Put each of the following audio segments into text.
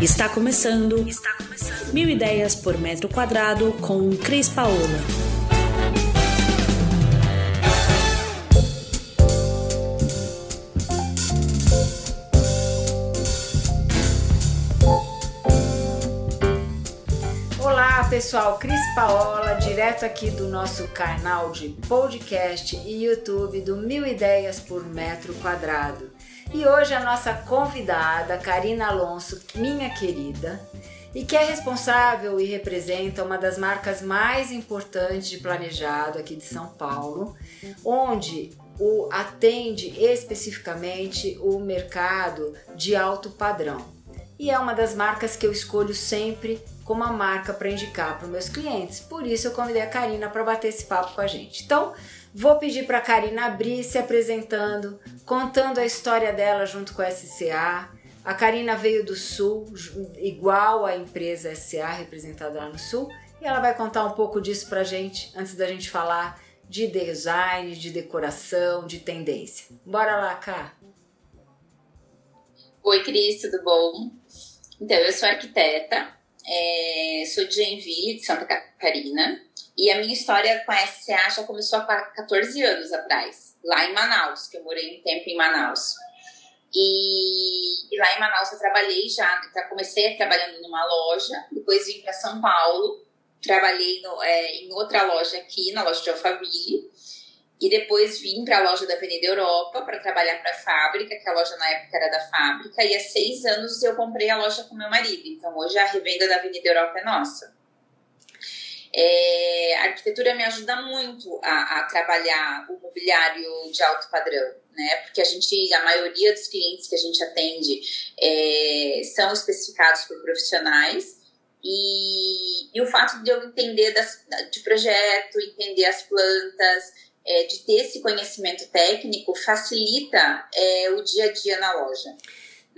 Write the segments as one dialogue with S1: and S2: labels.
S1: Está começando. Está começando. Mil ideias por metro quadrado com Cris Paola.
S2: Olá pessoal, Cris Paola, direto aqui do nosso canal de podcast e YouTube do Mil Ideias por Metro Quadrado. E hoje a nossa convidada, Karina Alonso, minha querida, e que é responsável e representa uma das marcas mais importantes de planejado aqui de São Paulo, onde o atende especificamente o mercado de alto padrão. E é uma das marcas que eu escolho sempre como a marca para indicar para os meus clientes. Por isso eu convidei a Karina para bater esse papo com a gente. Então, Vou pedir para a Karina abrir se apresentando, contando a história dela junto com a SCA. A Karina veio do Sul, igual a empresa SCA representada lá no Sul, e ela vai contar um pouco disso para a gente antes da gente falar de design, de decoração, de tendência. Bora lá, Cá.
S3: Oi, Cris, tudo bom? Então, eu sou arquiteta, é, sou de Joinville, de Santa Catarina, e a minha história com a SCA já começou há 14 anos atrás, lá em Manaus, que eu morei um tempo em Manaus. E, e lá em Manaus eu trabalhei já, já comecei trabalhando numa loja, depois vim para São Paulo, trabalhei no, é, em outra loja aqui, na loja de Alphaville, e depois vim para a loja da Avenida Europa para trabalhar para a fábrica, que a loja na época era da fábrica, e há seis anos eu comprei a loja com meu marido. Então hoje a revenda da Avenida Europa é nossa. É, a arquitetura me ajuda muito a, a, trabalhar o mobiliário de alto padrão, né? Porque a gente, a maioria dos clientes que a gente atende é, são especificados por profissionais e, e, o fato de eu entender das, de projeto, entender as plantas, é, de ter esse conhecimento técnico facilita é, o dia a dia na loja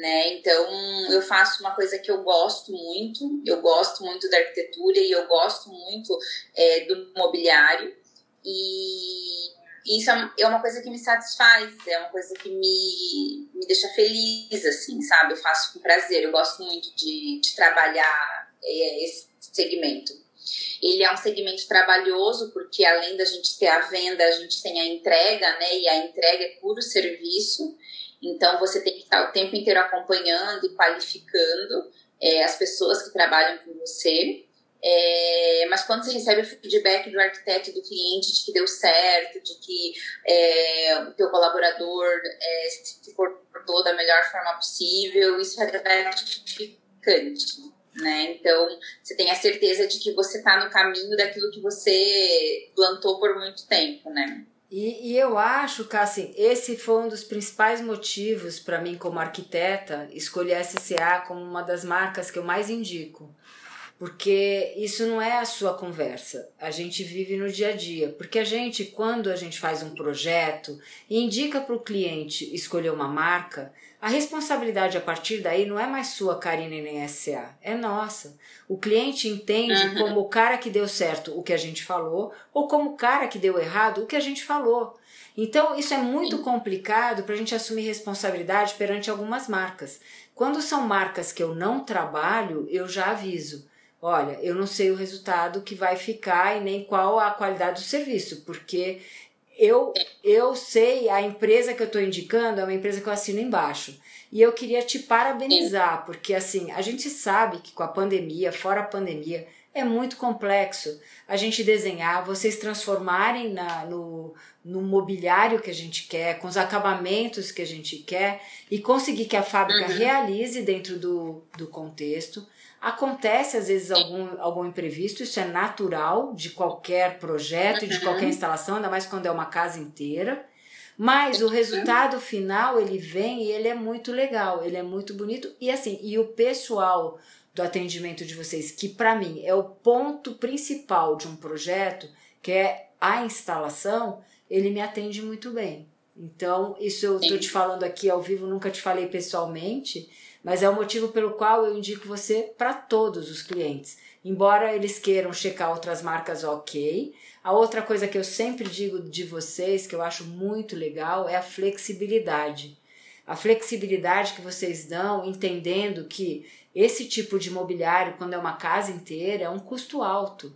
S3: né? Então eu faço uma coisa que eu gosto muito, eu gosto muito da arquitetura e eu gosto muito é, do mobiliário e isso é, é uma coisa que me satisfaz, é uma coisa que me, me deixa feliz, assim, sabe? Eu faço com prazer, eu gosto muito de, de trabalhar é, esse segmento. Ele é um segmento trabalhoso, porque além da gente ter a venda, a gente tem a entrega, né? E a entrega é puro serviço. Então, você tem que estar o tempo inteiro acompanhando e qualificando é, as pessoas que trabalham com você. É, mas quando você recebe o feedback do arquiteto do cliente de que deu certo, de que é, o teu colaborador é, se comportou da melhor forma possível, isso é gratificante. Né? Então, você tem a certeza de que você está no caminho daquilo que você plantou por muito tempo, né?
S2: E, e, eu acho que assim, esse foi um dos principais motivos para mim, como arquiteta, escolher a SCA como uma das marcas que eu mais indico. Porque isso não é a sua conversa, a gente vive no dia a dia. Porque a gente, quando a gente faz um projeto e indica para o cliente escolher uma marca, a responsabilidade a partir daí não é mais sua, Karine, nem SCA, é nossa. O cliente entende uhum. como o cara que deu certo o que a gente falou, ou como o cara que deu errado o que a gente falou. Então, isso é muito Sim. complicado para a gente assumir responsabilidade perante algumas marcas. Quando são marcas que eu não trabalho, eu já aviso. Olha, eu não sei o resultado que vai ficar e nem qual a qualidade do serviço, porque eu, eu sei, a empresa que eu estou indicando é uma empresa que eu assino embaixo. E eu queria te parabenizar, porque assim, a gente sabe que com a pandemia, fora a pandemia, é muito complexo a gente desenhar, vocês transformarem na, no, no mobiliário que a gente quer, com os acabamentos que a gente quer e conseguir que a fábrica uhum. realize dentro do, do contexto. Acontece às vezes algum, algum imprevisto, isso é natural de qualquer projeto, de qualquer uhum. instalação, ainda mais quando é uma casa inteira. Mas o resultado final ele vem e ele é muito legal, ele é muito bonito e assim, e o pessoal do atendimento de vocês, que para mim é o ponto principal de um projeto, que é a instalação, ele me atende muito bem. Então, isso eu estou te falando aqui ao vivo, nunca te falei pessoalmente, mas é o motivo pelo qual eu indico você para todos os clientes. Embora eles queiram checar outras marcas, ok. A outra coisa que eu sempre digo de vocês, que eu acho muito legal, é a flexibilidade. a flexibilidade que vocês dão, entendendo que esse tipo de imobiliário, quando é uma casa inteira, é um custo alto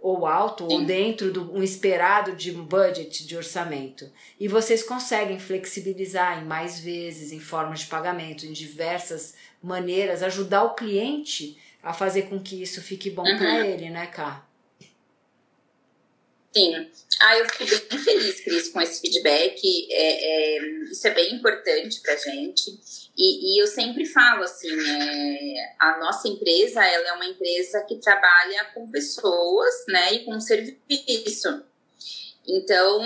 S2: ou alto ou dentro do um esperado de um budget de orçamento. E vocês conseguem flexibilizar em mais vezes, em formas de pagamento, em diversas maneiras, ajudar o cliente a fazer com que isso fique bom uhum. para ele, né, Cá?
S3: Sim. Ah, eu fico bem feliz, Cris, com esse feedback. É, é, isso é bem importante pra gente. E, e eu sempre falo assim, é, a nossa empresa, ela é uma empresa que trabalha com pessoas, né, e com serviço. Então,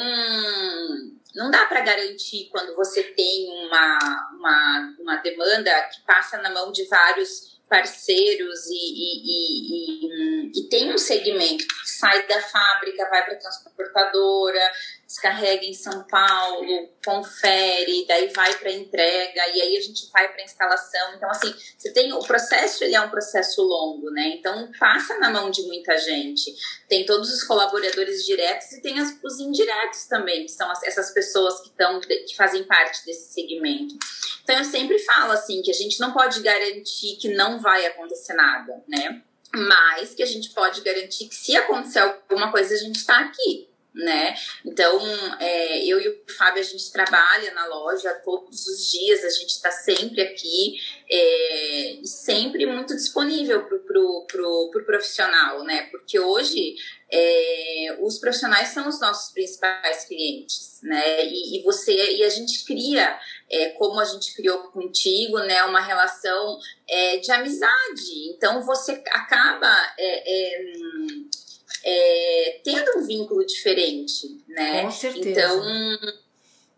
S3: não dá para garantir quando você tem uma, uma, uma demanda que passa na mão de vários parceiros e, e, e, e, tem um segmento. Que sai da fábrica, vai para a transportadora, descarrega em São Paulo, confere, daí vai para entrega e aí a gente vai para instalação. Então assim, você tem o processo, ele é um processo longo, né? Então passa na mão de muita gente. Tem todos os colaboradores diretos e tem as, os indiretos também, que são as, essas pessoas que estão que fazem parte desse segmento. Então eu sempre falo assim que a gente não pode garantir que não vai acontecer nada, né? Mas que a gente pode garantir que se acontecer alguma coisa a gente está aqui, né? Então, é, eu e o Fábio, a gente trabalha na loja todos os dias, a gente está sempre aqui é, sempre muito disponível para o pro, pro, pro profissional, né? Porque hoje é, os profissionais são os nossos principais clientes, né? E, e você e a gente cria, é, como a gente criou contigo, né? Uma relação é, de amizade. Então você acaba é, tendo um vínculo diferente, né?
S2: Com certeza.
S3: Então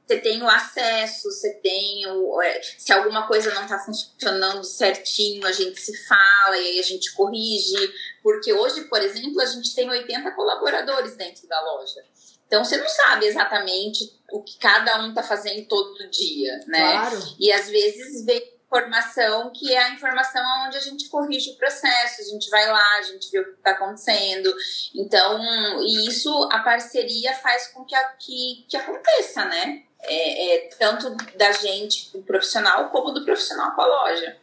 S3: você tem o acesso, você tem o. É, se alguma coisa não está funcionando certinho, a gente se fala e aí a gente corrige. Porque hoje, por exemplo, a gente tem 80 colaboradores dentro da loja. Então você não sabe exatamente o que cada um está fazendo todo dia, né?
S2: Claro.
S3: E às vezes vem informação que é a informação onde a gente corrige o processo, a gente vai lá, a gente vê o que está acontecendo. Então, e isso a parceria faz com que, a, que, que aconteça, né? É, é, tanto da gente, o profissional, como do profissional com a loja.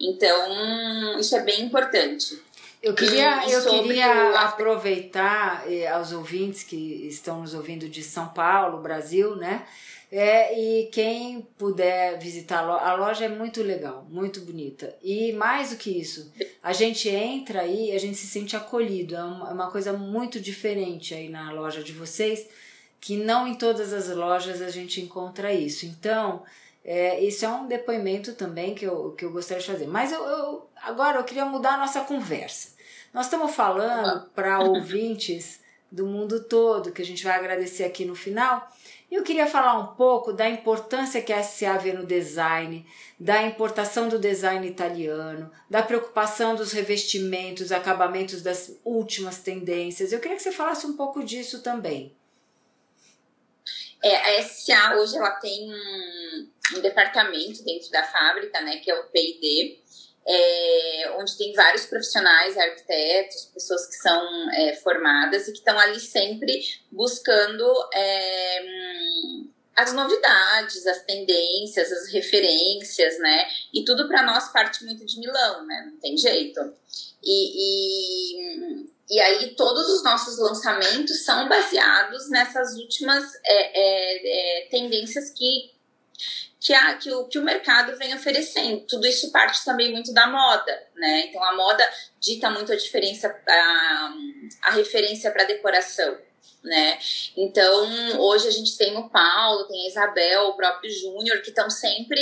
S3: Então, isso é bem importante.
S2: Eu queria, eu queria o... aproveitar eh, aos ouvintes que estão nos ouvindo de São Paulo, Brasil, né? É, e quem puder visitar a loja, a loja é muito legal, muito bonita. E mais do que isso, a gente entra aí, a gente se sente acolhido. É uma, é uma coisa muito diferente aí na loja de vocês que não em todas as lojas a gente encontra isso. Então, é, isso é um depoimento também que eu, que eu gostaria de fazer. Mas eu, eu agora eu queria mudar a nossa conversa. Nós estamos falando para ouvintes do mundo todo, que a gente vai agradecer aqui no final. Eu queria falar um pouco da importância que a SCA vê no design, da importação do design italiano, da preocupação dos revestimentos, acabamentos das últimas tendências. Eu queria que você falasse um pouco disso também.
S3: É, a SA hoje ela tem um, um, departamento dentro da fábrica, né, que é o P&D, é, onde tem vários profissionais, arquitetos, pessoas que são é, formadas e que estão ali sempre buscando é, as novidades, as tendências, as referências, né? E tudo para nós parte muito de Milão, né? Não tem jeito. E, e, e aí todos os nossos lançamentos são baseados nessas últimas é, é, é, tendências que, que, a, que, o, que o mercado vem oferecendo. Tudo isso parte também muito da moda, né? Então a moda dita muito a diferença, a, a referência para decoração né? Então, hoje a gente tem o Paulo, tem a Isabel, o próprio Júnior, que estão sempre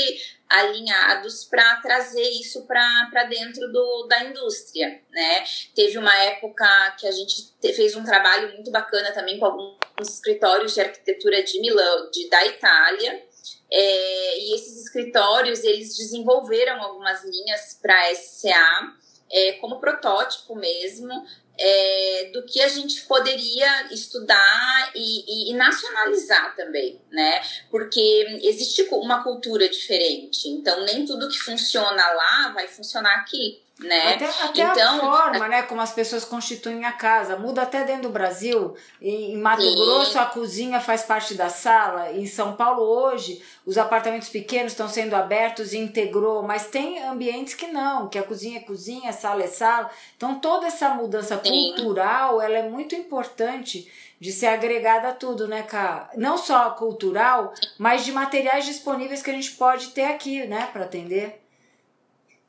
S3: alinhados para trazer isso para dentro do, da indústria, né? Teve uma época que a gente fez um trabalho muito bacana também com alguns escritórios de arquitetura de Milão, de, da Itália, é, e esses escritórios, eles desenvolveram algumas linhas para SCA, é, como protótipo mesmo, é, do que a gente poderia estudar e, e, e, nacionalizar também, né? Porque existe uma cultura diferente, então nem tudo que funciona lá vai funcionar aqui. Né?
S2: Até, até então, a forma, né, como as pessoas constituem a casa, muda até dentro do Brasil. Em, Mato sim. Grosso a cozinha faz parte da sala. Em São Paulo hoje os apartamentos pequenos estão sendo abertos e integrou, mas tem ambientes que não, que a cozinha é cozinha, a sala é sala. Então toda essa mudança sim. cultural, ela é muito importante de ser agregada a tudo, né, Cá? Não só cultural, mas de materiais disponíveis que a gente pode ter aqui, né, para atender.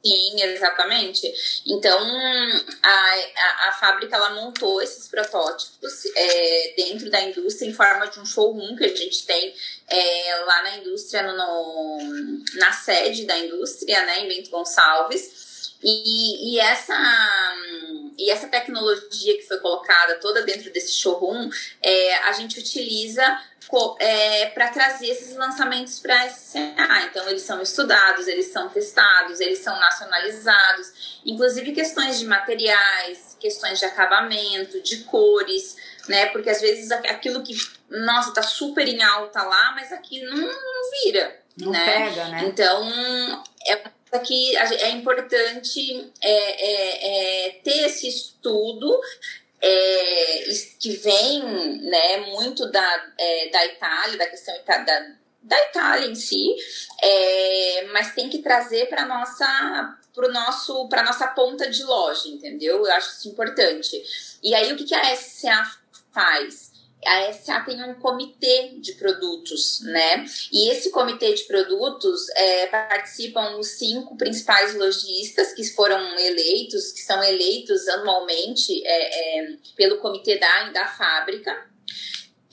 S3: Sim, exatamente. Então, a, a, a, fábrica ela montou esses protótipos é, dentro da indústria em forma de um showroom que a gente tem é, lá na indústria, no, no, na sede da indústria, né, em Bento Gonçalves. E, e, essa, e essa tecnologia que foi colocada toda dentro desse showroom, é, a gente utiliza é, para trazer esses lançamentos para a SCA. Então, eles são estudados, eles são testados, eles são nacionalizados, inclusive questões de materiais, questões de acabamento, de cores, né? Porque às vezes aquilo que, nossa, tá super em alta lá, mas aqui não, não vira.
S2: Não
S3: né?
S2: pega, né?
S3: Então, é aqui é importante é, é, é, ter esse estudo é, que vem né, muito da, é, da Itália, da questão da, da Itália em si, é, mas tem que trazer para nossa para nosso para nossa ponta de loja, entendeu? Eu acho isso importante. E aí o que, que a SCA faz? A SA tem um comitê de produtos, né? E esse comitê de produtos é, participam os cinco principais lojistas que foram eleitos, que são eleitos anualmente é, é, pelo comitê da, da fábrica.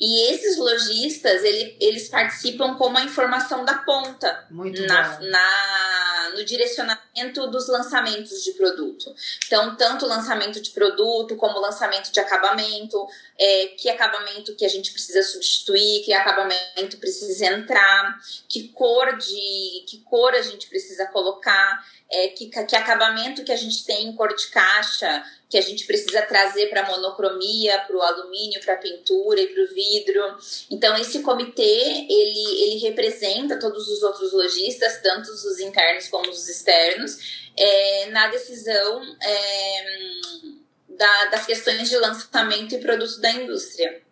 S3: E esses lojistas, ele, eles participam com uma informação da ponta
S2: Muito
S3: na, na, no direcionamento dos lançamentos de produto. Então, tanto lançamento de produto como lançamento de acabamento, é, que acabamento que a gente precisa substituir, que acabamento precisa entrar, que cor de que cor a gente precisa colocar, é, que, que acabamento que a gente tem em cor de caixa, que a gente precisa trazer para monocromia, para o alumínio, para a pintura e para o vidro. Então esse comitê ele, ele representa todos os outros lojistas, tanto os internos como os externos, é, na decisão é, da, das questões de lançamento e produto da indústria.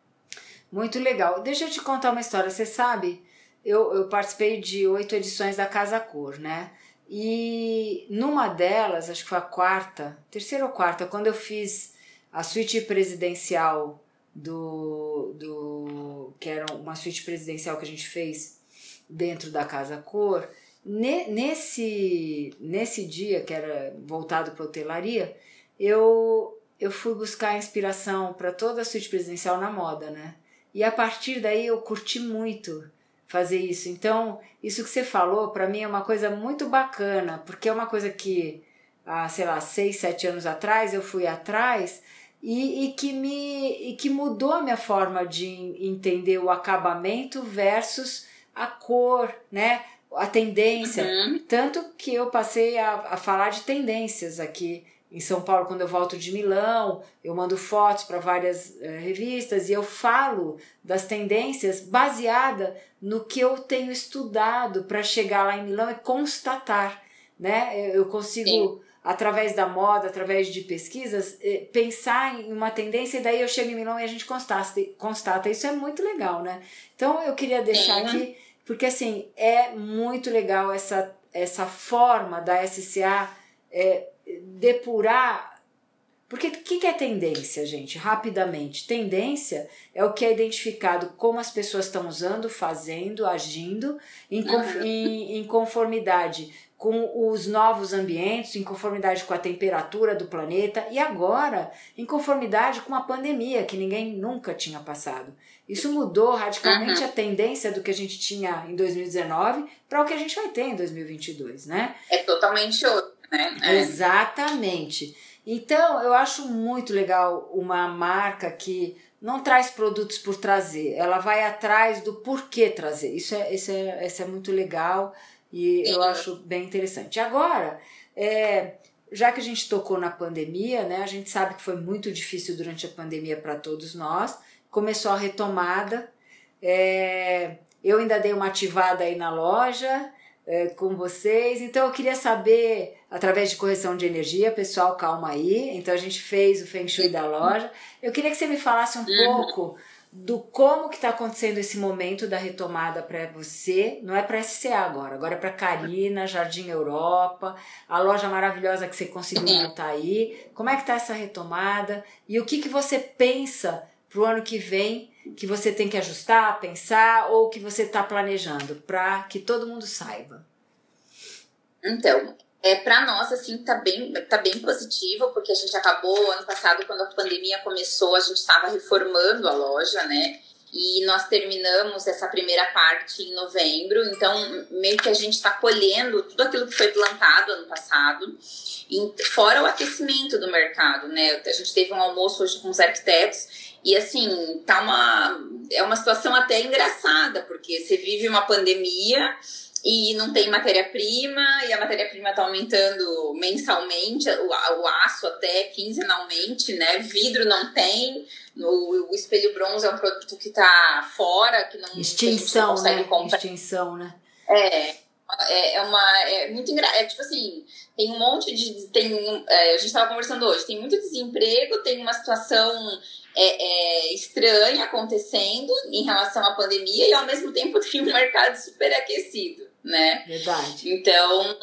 S2: Muito legal. Deixa eu te contar uma história. Você sabe, eu, eu participei de oito edições da Casa Cor, né? E numa delas, acho que foi a quarta, terceira ou quarta, quando eu fiz a suíte presidencial do, do que era uma suíte presidencial que a gente fez dentro da Casa Cor, ne, nesse, nesse dia que era voltado para hotelaria, eu, eu fui buscar inspiração para toda a suíte presidencial na moda, né? E a partir daí eu curti muito fazer isso. Então, isso que você falou, para mim é uma coisa muito bacana, porque é uma coisa que, há, sei lá, seis, sete anos atrás eu fui atrás e, e, que me e que mudou a minha forma de entender o acabamento versus a cor, né? A tendência. Uhum. Tanto que eu passei a, a falar de tendências aqui em São Paulo, quando eu volto de Milão, eu mando fotos para várias eh, revistas e eu falo das tendências baseada no que eu tenho estudado para chegar lá em Milão e constatar, né? Eu consigo Sim. através da moda, através de pesquisas, eh, pensar em uma tendência e daí eu chego em Milão e a gente constata, constata. Isso é muito legal, né? Então eu queria deixar Sim. aqui porque assim é muito legal essa essa forma da SCA é, depurar. Porque o que, que é tendência, gente? Rapidamente. Tendência é o que é identificado como as pessoas estão usando, fazendo, agindo, em, uhum. em, em conformidade com os novos ambientes, em conformidade com a temperatura do planeta e agora em conformidade com a pandemia que ninguém nunca tinha passado. Isso mudou radicalmente uhum. a tendência do que a gente tinha em 2019 para o que a gente vai ter em 2022, né?
S3: É totalmente outro né?
S2: É. Exatamente. Então, eu acho muito legal uma marca que não traz produtos por trazer, ela vai atrás do porquê trazer. Isso é, isso é, isso é muito legal e eu acho bem interessante. Agora, é, já que a gente tocou na pandemia, né, a gente sabe que foi muito difícil durante a pandemia para todos nós, começou a retomada. É, eu ainda dei uma ativada aí na loja, é, com vocês. Então eu queria saber, através de correção de energia, pessoal, calma aí. Então a gente fez o Feng Shui da loja. Eu queria que você me falasse um pouco do como que está acontecendo esse momento da retomada para você. Não é para SCA agora, agora é para Carina, Jardim Europa, a loja maravilhosa que você conseguiu montar aí. Como é que está essa retomada? E o que, que você pensa para o ano que vem que você tem que ajustar, pensar ou que você está planejando para que todo mundo saiba?
S3: Então, é, para nós, assim, tá bem, tá bem positivo, porque a gente acabou, ano passado, quando a pandemia começou, a gente estava reformando a loja, né? E nós terminamos essa primeira parte em novembro, então meio que a gente está colhendo tudo aquilo que foi plantado ano passado, e fora o aquecimento do mercado, né? A gente teve um almoço hoje com os arquitetos e assim, tá uma é uma situação até engraçada, porque você vive uma pandemia e não tem matéria-prima, e a matéria-prima está aumentando mensalmente, o, o, aço até quinzenalmente, né? Vidro não tem, o, o espelho bronze é um produto que está fora, que não,
S2: Extinção, que não consegue né? comprar. Extinção, né?
S3: É, é, é uma. É muito engraçado. É tipo assim, tem um monte de. Tem, é, a gente estava conversando hoje, tem muito desemprego, tem uma situação é, é, estranha acontecendo em relação à pandemia e ao mesmo tempo tem um mercado super aquecido, né?
S2: Verdade.
S3: Então.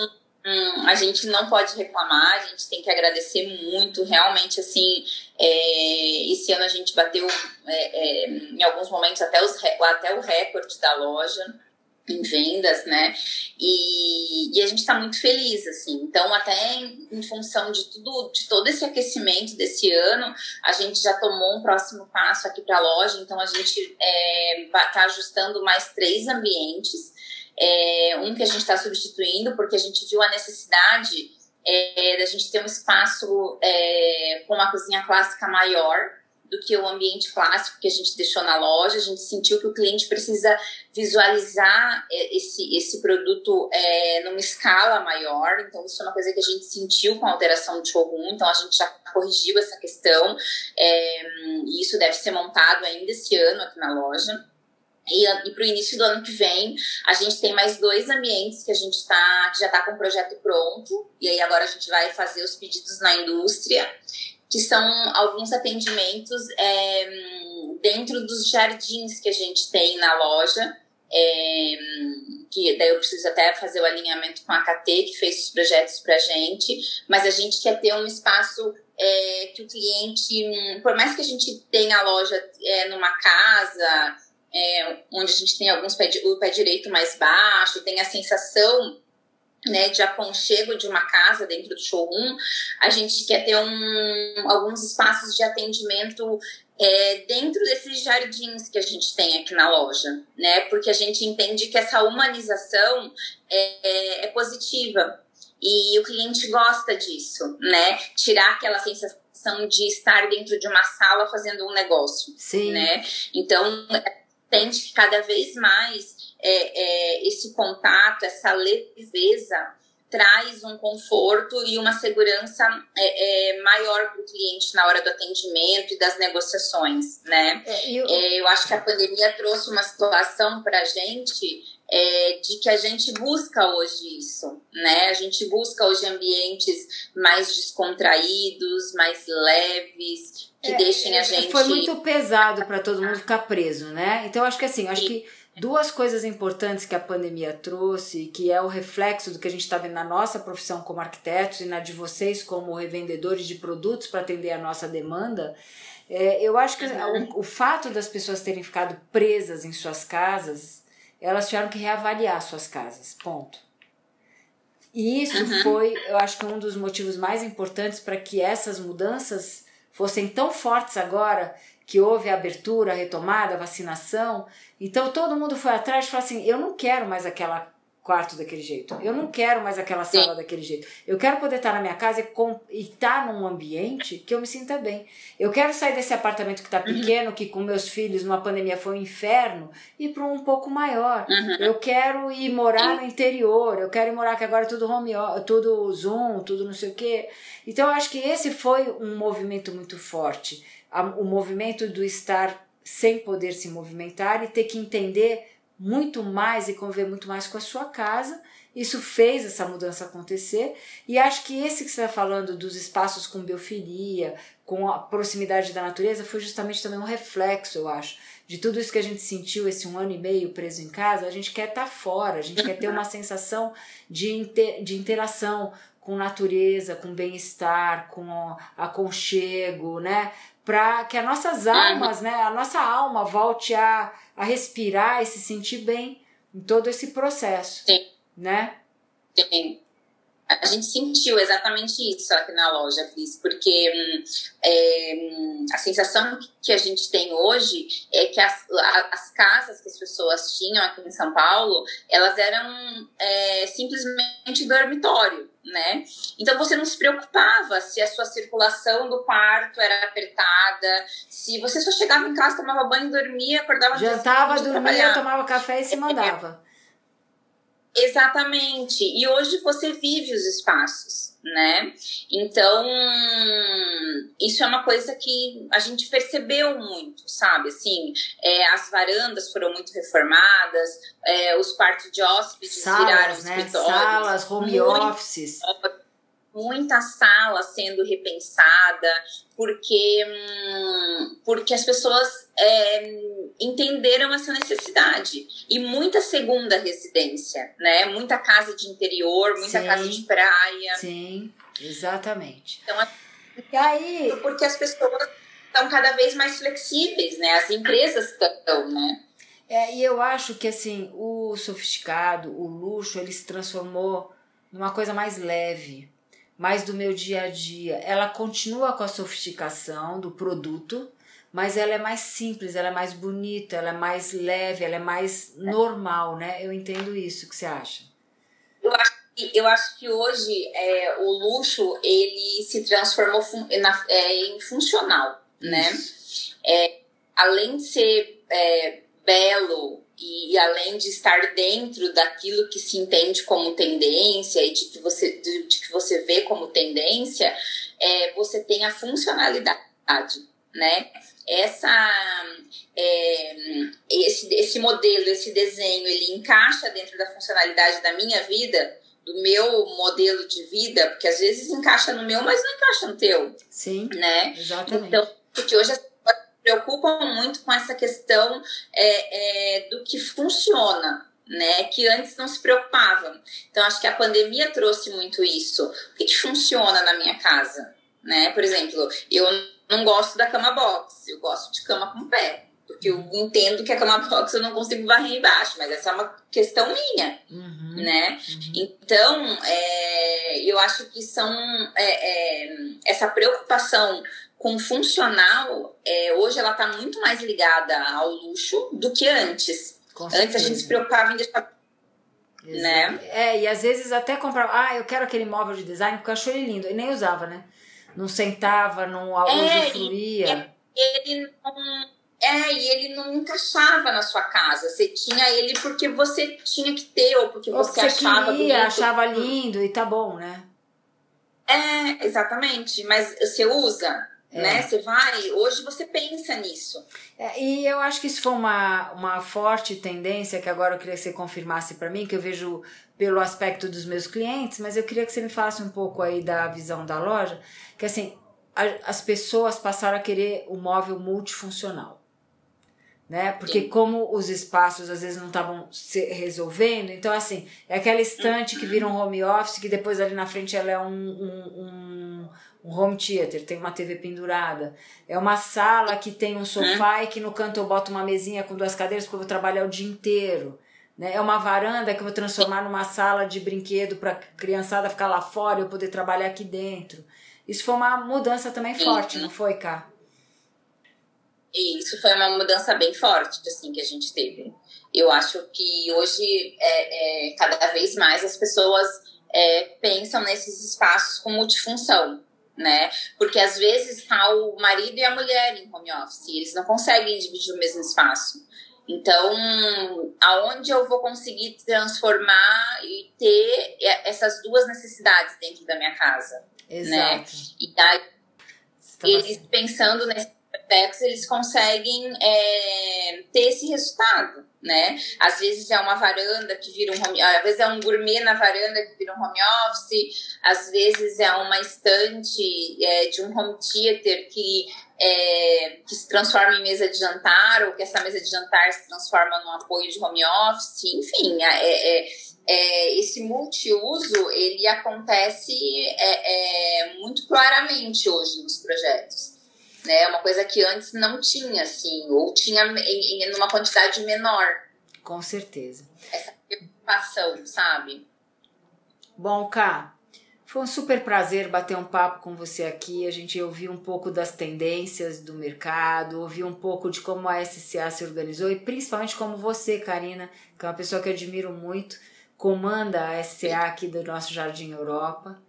S3: Hum, a gente não pode reclamar, a gente tem que agradecer muito. Realmente, assim, é, esse ano a gente bateu é, é, em alguns momentos até, os, até o recorde da loja em vendas, né? E, e a gente está muito feliz, assim. Então, até em, em, função de tudo, de todo esse aquecimento desse ano, a gente já tomou um próximo passo aqui para a loja. Então, a gente está é, ajustando mais três ambientes. É, um que a gente está substituindo, porque a gente viu a necessidade é, da gente ter um espaço é, com uma cozinha clássica maior do que o ambiente clássico que a gente deixou na loja. A gente sentiu que o cliente precisa visualizar é, esse, esse produto é, numa escala maior. Então, isso é uma coisa que a gente sentiu com a alteração do showroom. Então, a gente já corrigiu essa questão. É, e isso deve ser montado ainda esse ano aqui na loja. E, e para o início do ano que vem, a gente tem mais dois ambientes que a gente tá, que já está com o projeto pronto. E aí agora a gente vai fazer os pedidos na indústria que são alguns atendimentos é, dentro dos jardins que a gente tem na loja. É, que daí eu preciso até fazer o alinhamento com a KT, que fez os projetos para a gente, mas a gente quer ter um espaço é, que o cliente, por mais que a gente tenha a loja é, numa casa, é, onde a gente tem alguns pé, o pé direito mais baixo, tem a sensação né, de aconchego de uma casa dentro do showroom, a gente quer ter um, alguns espaços de atendimento é, dentro desses jardins que a gente tem aqui na loja, né? Porque a gente entende que essa humanização é, é positiva e o cliente gosta disso, né? Tirar aquela sensação de estar dentro de uma sala fazendo um negócio,
S2: Sim.
S3: né? Então, entende que cada vez mais é, é, esse contato, essa leveza traz um conforto e uma segurança é, é maior para o cliente na hora do atendimento e das negociações, né? É, eu... É, eu acho que a pandemia trouxe uma situação para a gente é, de que a gente busca hoje isso, né? A gente busca hoje ambientes mais descontraídos, mais leves, que deixem a gente.
S2: Foi muito pesado para todo mundo ficar preso, né? Então acho que assim, acho que Duas coisas importantes que a pandemia trouxe, que é o reflexo do que a gente está vendo na nossa profissão como arquitetos e na de vocês como revendedores de produtos para atender a nossa demanda, é, eu acho que uhum. o, o fato das pessoas terem ficado presas em suas casas, elas tiveram que reavaliar suas casas, ponto. E isso uhum. foi, eu acho que um dos motivos mais importantes para que essas mudanças fossem tão fortes agora que houve a abertura, a retomada, a vacinação. Então todo mundo foi atrás e falou assim: eu não quero mais aquela quarto daquele jeito. Eu não quero mais aquela sala Sim. daquele jeito. Eu quero poder estar na minha casa e estar num ambiente que eu me sinta bem. Eu quero sair desse apartamento que está uhum. pequeno, uhum. que com meus filhos numa pandemia foi um inferno, e para um pouco maior. Uhum. Eu quero ir morar no interior. Eu quero ir morar que agora é tudo home, tudo Zoom, tudo não sei o quê. Então eu acho que esse foi um movimento muito forte o movimento do estar sem poder se movimentar e ter que entender muito mais e conviver muito mais com a sua casa Isso fez essa mudança acontecer e acho que esse que você está falando dos espaços com biofilia, com a proximidade da natureza, foi justamente também um reflexo, eu acho, de tudo isso que a gente sentiu esse um ano e meio preso em casa. A gente quer estar tá fora, a gente quer ter uma sensação de, inter, de interação com natureza, com bem-estar, com aconchego, né? Para que as nossas almas, né? A nossa alma volte a, a respirar e se sentir bem em todo esse processo.
S3: Sim
S2: né?
S3: Sim. A gente sentiu exatamente isso aqui na loja, Cris, porque hum, é, hum, a sensação que a gente tem hoje é que as, as casas que as pessoas tinham aqui em São Paulo, elas eram é, simplesmente dormitório, né? Então você não se preocupava se a sua circulação do quarto era apertada, se você só chegava em casa, tomava banho, dormia, acordava...
S2: Jantava, dormia, tomava café e se mandava.
S3: Exatamente. E hoje você vive os espaços, né? Então, isso é uma coisa que a gente percebeu muito, sabe? Assim, é, as varandas foram muito reformadas, é, os quartos de hóspedes
S2: Salas,
S3: viraram
S2: né? escritórios. Salas, home offices
S3: muita sala sendo repensada, porque, hum, porque as pessoas é, entenderam essa necessidade. E muita segunda residência, né? Muita casa de interior, muita sim, casa de praia.
S2: Sim, exatamente.
S3: Então, e aí... Porque as pessoas estão cada vez mais flexíveis, né? As empresas estão, né?
S2: É, e eu acho que assim, o sofisticado, o luxo, ele se transformou numa coisa mais leve mais do meu dia a dia. Ela continua com a sofisticação do produto, mas ela é mais simples, ela é mais bonita, ela é mais leve, ela é mais normal, né? Eu entendo isso. O que você acha?
S3: Eu acho que, eu acho que hoje é, o luxo ele se transformou fun na, é, em funcional, né? É, além de ser é, belo, e, e, além de estar dentro daquilo que se entende como tendência e de que você, de, de que você vê como tendência, é, você tem a funcionalidade, né? Essa, é, esse, esse modelo, esse desenho, ele encaixa dentro da funcionalidade da minha vida, do meu modelo de vida, porque às vezes encaixa no meu, mas não encaixa no teu.
S2: Sim,
S3: né?
S2: exatamente.
S3: Então, porque hoje preocupam muito com essa questão é, é, do que funciona, né? Que antes não se preocupavam. Então, acho que a pandemia trouxe muito isso. O que, que funciona na minha casa? Né? Por exemplo, eu não gosto da cama box, eu gosto de cama com pé. Porque eu entendo que a cama box eu não consigo varrer embaixo, mas essa é uma questão minha, uhum, né? Uhum. Então, é, eu acho que são é, é, essa preocupação com funcional, é, hoje ela está muito mais ligada ao luxo do que antes. Antes a gente se preocupava em deixar. Né?
S2: É, e às vezes até comprava, ah, eu quero aquele móvel de design porque eu achei ele lindo, e nem usava, né? Não sentava, não é, usufruía.
S3: Ele não. É, e ele não encaixava na sua casa. Você tinha ele porque você tinha que ter, ou porque ou você, você achava
S2: queria, bonito. achava lindo e tá bom, né?
S3: É, exatamente. Mas você usa? É. Né? Você vai, hoje você pensa nisso.
S2: É, e eu acho que isso foi uma, uma forte tendência que agora eu queria que você confirmasse para mim, que eu vejo pelo aspecto dos meus clientes, mas eu queria que você me falasse um pouco aí da visão da loja, que assim, a, as pessoas passaram a querer o móvel multifuncional. Né? Porque Sim. como os espaços às vezes não estavam se resolvendo, então assim, é aquela estante que vira um home office, que depois ali na frente ela é um, um, um um home theater, tem uma TV pendurada. É uma sala que tem um sofá é. e que no canto eu boto uma mesinha com duas cadeiras porque eu vou trabalhar o dia inteiro. Né? É uma varanda que eu vou transformar numa sala de brinquedo para criançada ficar lá fora e eu poder trabalhar aqui dentro. Isso foi uma mudança também forte, não foi, Cá?
S3: Isso foi uma mudança bem forte, assim, que a gente teve. Eu acho que hoje, é, é cada vez mais, as pessoas é, pensam nesses espaços com multifunção né? Porque às vezes tá o marido e a mulher em home office, eles não conseguem dividir o mesmo espaço. Então, aonde eu vou conseguir transformar e ter essas duas necessidades dentro da minha casa, né? Exato. né? E daí, tá eles pensando nesse aspectos, eles conseguem é, ter esse resultado, né? Às vezes é uma varanda que vira um home, às vezes é um gourmet na varanda que vira um home office, às vezes é uma estante é, de um home theater que é, que se transforma em mesa de jantar ou que essa mesa de jantar se transforma num apoio de home office, enfim, é, é, é esse multiuso ele acontece é, é, muito claramente hoje nos projetos né? Uma coisa que antes não tinha, assim, ou tinha em, em numa quantidade menor.
S2: Com certeza.
S3: Essa preocupação, sabe?
S2: Bom, Cá, foi um super prazer bater um papo com você aqui. A gente ouviu um pouco das tendências do mercado, ouviu um pouco de como a SCA se organizou e principalmente como você, Karina, que é uma pessoa que eu admiro muito, comanda a SCA aqui do nosso Jardim Europa.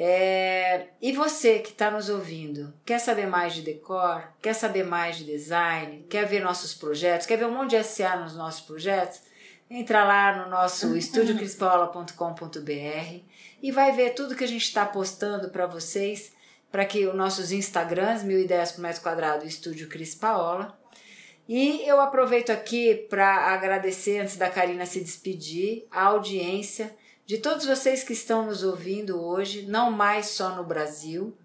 S2: É, e você que está nos ouvindo, quer saber mais de decor? Quer saber mais de design? Quer ver nossos projetos? Quer ver um monte de SA nos nossos projetos? Entra lá no nosso estúdiocrispaola.com.br e vai ver tudo que a gente está postando para vocês, para que os nossos Instagrams, mil ideias por metro quadrado, Estúdio Cris Paola. E eu aproveito aqui para agradecer, antes da Karina se despedir, a audiência de todos vocês que estão nos ouvindo hoje, não mais só no Brasil,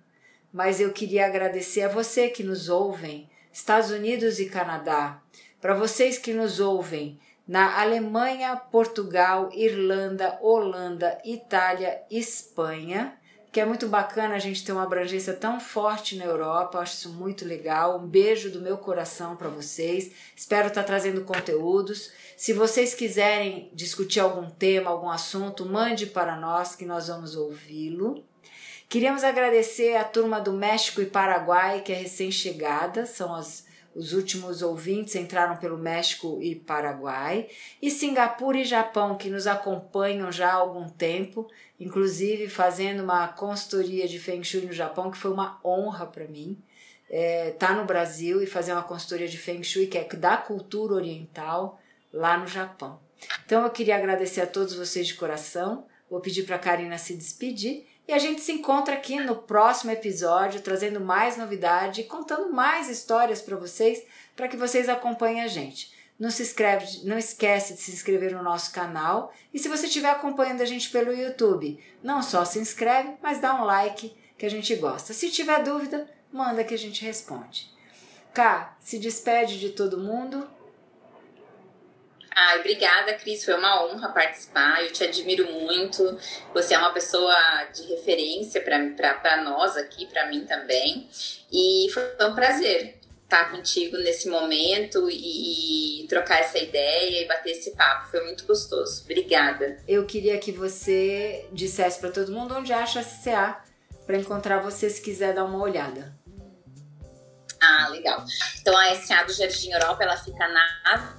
S2: mas eu queria agradecer a você que nos ouvem, Estados Unidos e Canadá, para vocês que nos ouvem na Alemanha, Portugal, Irlanda, Holanda, Itália, Espanha, que é muito bacana a gente ter uma abrangência tão forte na Europa, acho isso muito legal. Um beijo do meu coração para vocês. Espero estar tá trazendo conteúdos. Se vocês quiserem discutir algum tema, algum assunto, mande para nós que nós vamos ouvi-lo. Queríamos agradecer a turma do México e Paraguai, que é recém-chegada, são as, os últimos ouvintes entraram pelo México e Paraguai, e Singapura e Japão, que nos acompanham já há algum tempo, inclusive fazendo uma consultoria de Feng Shui no Japão, que foi uma honra para mim. É, tá no Brasil e fazer uma consultoria de Feng Shui, que é da cultura oriental, lá no Japão. Então eu queria agradecer a todos vocês de coração. Vou pedir para a Karina se despedir e a gente se encontra aqui no próximo episódio, trazendo mais novidade contando mais histórias para vocês, para que vocês acompanhem a gente. Não se inscreve, não esquece de se inscrever no nosso canal e se você estiver acompanhando a gente pelo YouTube, não só se inscreve, mas dá um like que a gente gosta. Se tiver dúvida, manda que a gente responde. Cá, se despede de todo mundo.
S3: Ai, obrigada, Cris. Foi uma honra participar. Eu te admiro muito. Você é uma pessoa de referência para nós aqui, para mim também. E foi um prazer estar contigo nesse momento e, e, trocar essa ideia e bater esse papo. Foi muito gostoso. Obrigada.
S2: Eu queria que você dissesse para todo mundo onde acha a CCA para encontrar você se quiser dar uma olhada.
S3: Ah, legal. Então a SA do Jardim Europa, ela fica na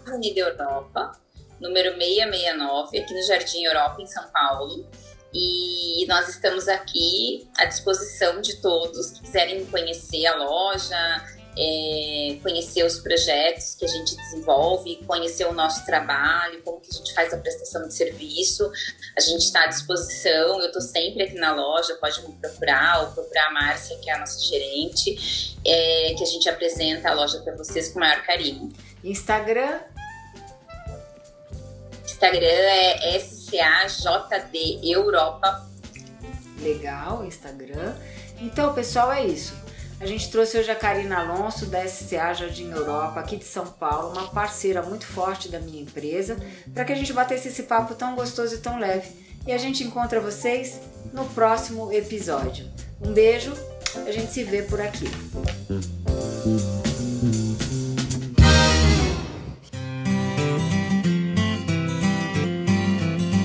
S3: Avenida Europa, número 669, aqui no Jardim Europa, em São Paulo. E nós estamos aqui à disposição de todos que quiserem conhecer a loja, é, conhecer os projetos que a gente desenvolve, conhecer o nosso trabalho, como que a gente faz a prestação de serviço. A gente está à disposição, eu estou sempre aqui na loja, pode me procurar ou procurar a Márcia, que é a nossa gerente, é, que a gente apresenta a loja para vocês com o maior carinho.
S2: Instagram?
S3: Instagram é SCAJD Europa.
S2: Legal, Instagram. Então, pessoal, é isso. A gente trouxe hoje a Karina Alonso da SCA Jardim Europa, aqui de São Paulo, uma parceira muito forte da minha empresa, para que a gente batesse esse papo tão gostoso e tão leve. E a gente encontra vocês no próximo episódio. Um beijo, a gente se vê por aqui.